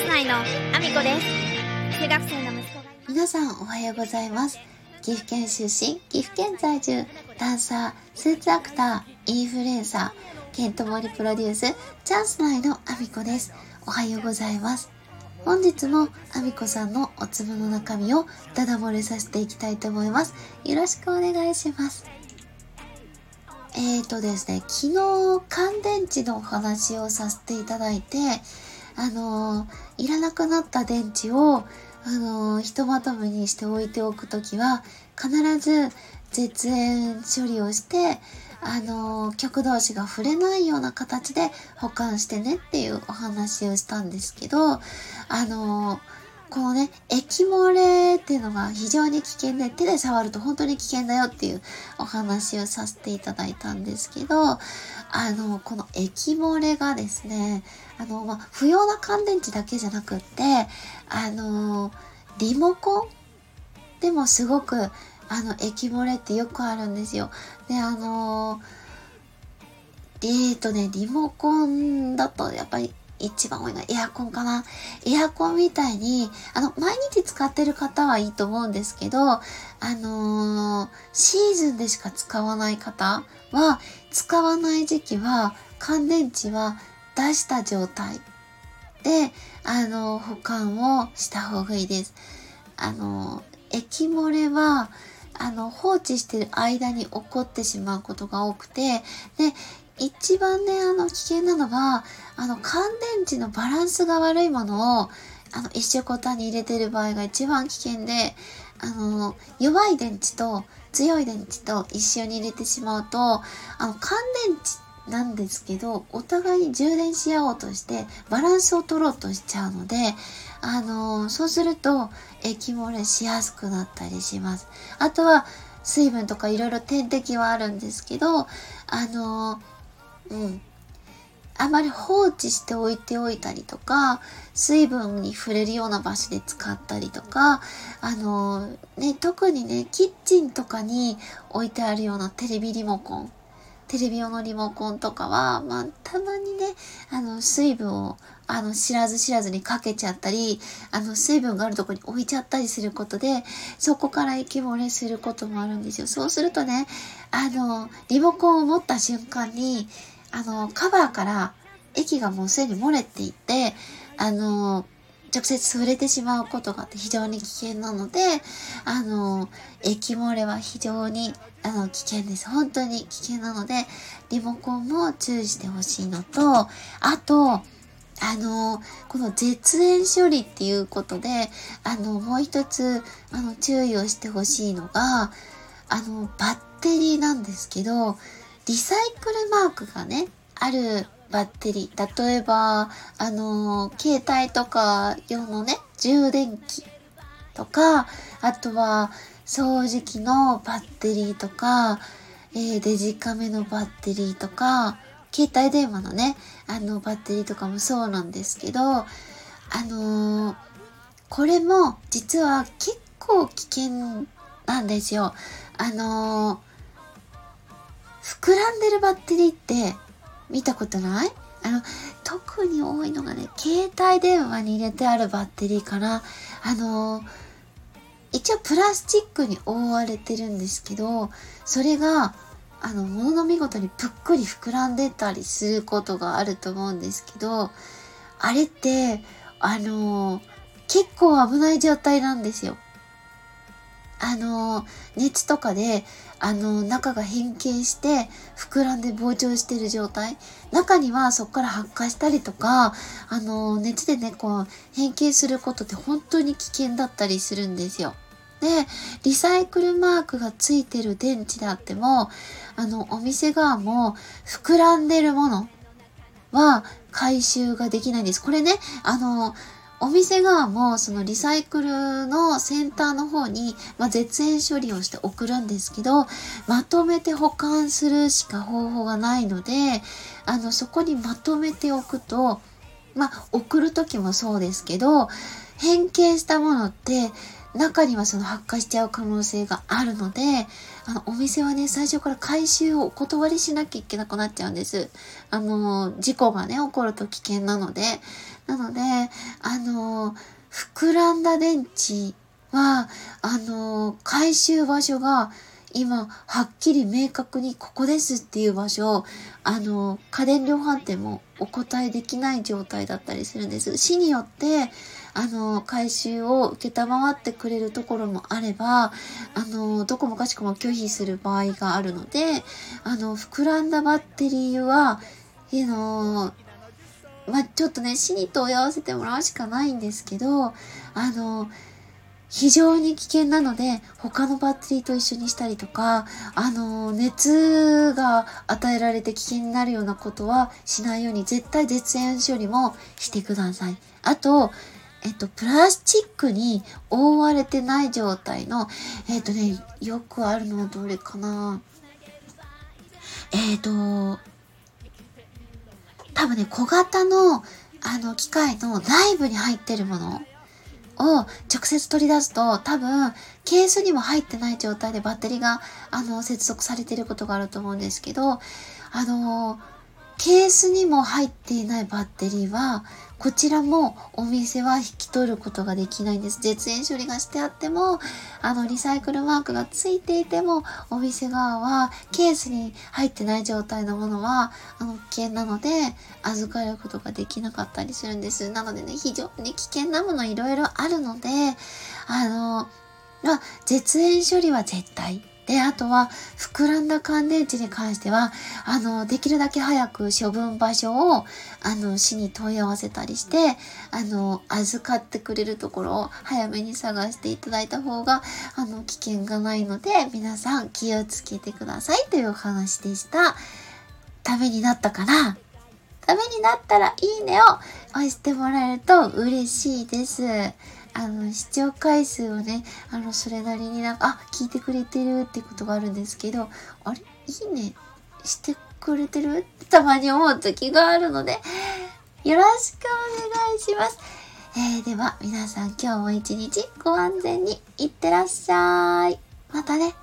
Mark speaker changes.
Speaker 1: ス内のアミコです中学生の息子が
Speaker 2: 皆さんおはようございます。岐阜県出身、岐阜県在住、ダンサー、スーツアクター、インフルエンサー、ケントモリプロデュース、チャンス内のアミコです。おはようございます。本日もアミコさんのお粒の中身をダダ漏れさせていきたいと思います。よろしくお願いします。えーとですね、昨日乾電池のお話をさせていただいて、あのいらなくなった電池を、あのひとまとめにして置いておくときは、必ず絶縁処理をして、あの極同士が触れないような形で保管してねっていうお話をしたんですけど、あのこのね、液漏れっていうのが非常に危険で、手で触ると本当に危険だよっていうお話をさせていただいたんですけど、あの、この液漏れがですね、あの、まあ、不要な乾電池だけじゃなくって、あの、リモコンでもすごく、あの、液漏れってよくあるんですよ。で、あの、えーとね、リモコンだとやっぱり一番多いのはエアコンかな。エアコンみたいに、あの、毎日使ってる方はいいと思うんですけど、あのーシーズンでしか使わない方は、使わない時期は、乾電池は出した状態で、あの保管をした方がいいです。あの、液漏れは、あの、放置してる間に起こってしまうことが多くて、で、一番ね、あの、危険なのは、あの、乾電池のバランスが悪いものを、あの、一緒コタに入れてる場合が一番危険で、あの、弱い電池と強い電池と一緒に入れてしまうと、あの、乾電池なんですけど、お互いに充電し合おうとして、バランスを取ろうとしちゃうので、あの、そうすると、液漏れしやすくなったりします。あとは、水分とかいろいろ点滴はあるんですけど、あの、うん。あまり放置しておいておいたりとか、水分に触れるような場所で使ったりとか、あの、ね、特にね、キッチンとかに置いてあるようなテレビリモコン、テレビ用のリモコンとかは、まあ、たまにね、あの、水分を、あの、知らず知らずにかけちゃったり、あの、水分があるとこに置いちゃったりすることで、そこから液漏れすることもあるんですよ。そうするとね、あの、リモコンを持った瞬間に、あの、カバーから液がもうすでに漏れていて、あの、直接触れてしまうことが非常に危険なので、あの、液漏れは非常にあの危険です。本当に危険なので、リモコンも注意してほしいのと、あと、あの、この絶縁処理っていうことで、あの、もう一つ、あの、注意をしてほしいのが、あの、バッテリーなんですけど、リサイクルマークがね、あるバッテリー。例えば、あの、携帯とか用のね、充電器とか、あとは、掃除機のバッテリーとか、えーデジカメのバッテリーとか、携帯電話のね、あの、バッテリーとかもそうなんですけど、あのーこれも実は結構危険なんですよ。あのー膨らんでるバッテリーって見たことない？あの、特に多いのがね、携帯電話に入れてあるバッテリーから、あの一応プラスチックに覆われてるんですけど、それが、あの、ものの見事にぷっくり膨らんでたりすることがあると思うんですけど、あれって、あの結構危ない状態なんですよ。あの熱とかで、あの中が変形して、膨らんで膨張してる状態。中にはそこから発火したりとか、あの熱でね、こう、変形することって本当に危険だったりするんですよ。で、リサイクルマークがついてる電池であっても、あの、お店側も膨らんでるものは回収ができないんです。これね、あの、お店側もそのリサイクルのセンターの方に、まあ、絶縁処理をして送るんですけど、まとめて保管するしか方法がないので、あの、そこにまとめておくと、まあ、送る時もそうですけど、変形したものって、中にはその発火しちゃう可能性があるので、あの、お店はね、最初から回収をお断りしなきゃいけなくなっちゃうんです。あの、事故がね、起こると危険なので。なので、あの、膨らんだ電池は、あの、回収場所が、今、はっきり明確にここですっていう場所、あの、家電量販店もお答えできない状態だったりするんです。市によって、あの、回収を受けたまわってくれるところもあれば、あの、どこもかしこも拒否する場合があるので、あの、膨らんだバッテリーは、あの、まあ、ちょっとね、市に問い合わせてもらうしかないんですけど、あの、非常に危険なので、他のバッテリーと一緒にしたりとか、あの、熱が与えられて危険になるようなことはしないように、絶対絶縁処理もしてください。あと、えっと、プラスチックに覆われてない状態の、えっとね、よくあるのはどれかなえっと、多分ね、小型の、あの、機械の内部に入ってるものを直接取り出すと多分ケースにも入ってない状態でバッテリーがあの接続されていることがあると思うんですけどあのケースにも入っていないバッテリーはこちらもお店は引き取ることができないんです。絶縁処理がしてあっても、あの、リサイクルマークがついていても、お店側はケースに入ってない状態のものは、あの、危険なので、預かることができなかったりするんです。なのでね、非常に危険なものいろいろあるので、あの、まあ、絶縁処理は絶対で、あとは、膨らんだ乾電池に関しては、あの、できるだけ早く処分場所を、あの、市に問い合わせたりして、あの、預かってくれるところを早めに探していただいた方が、あの、危険がないので、皆さん気をつけてくださいというお話でした。ためになったかなためになったらいいねを押してもらえると嬉しいです。あの、視聴回数をね、あの、それなりになんか、あ、聞いてくれてるってことがあるんですけど、あれ？いいね？してくれてる？ってたまに思う時があるので、よろしくお願いします。えー、では、皆さん今日も一日ご安全にいってらっしゃい。またね。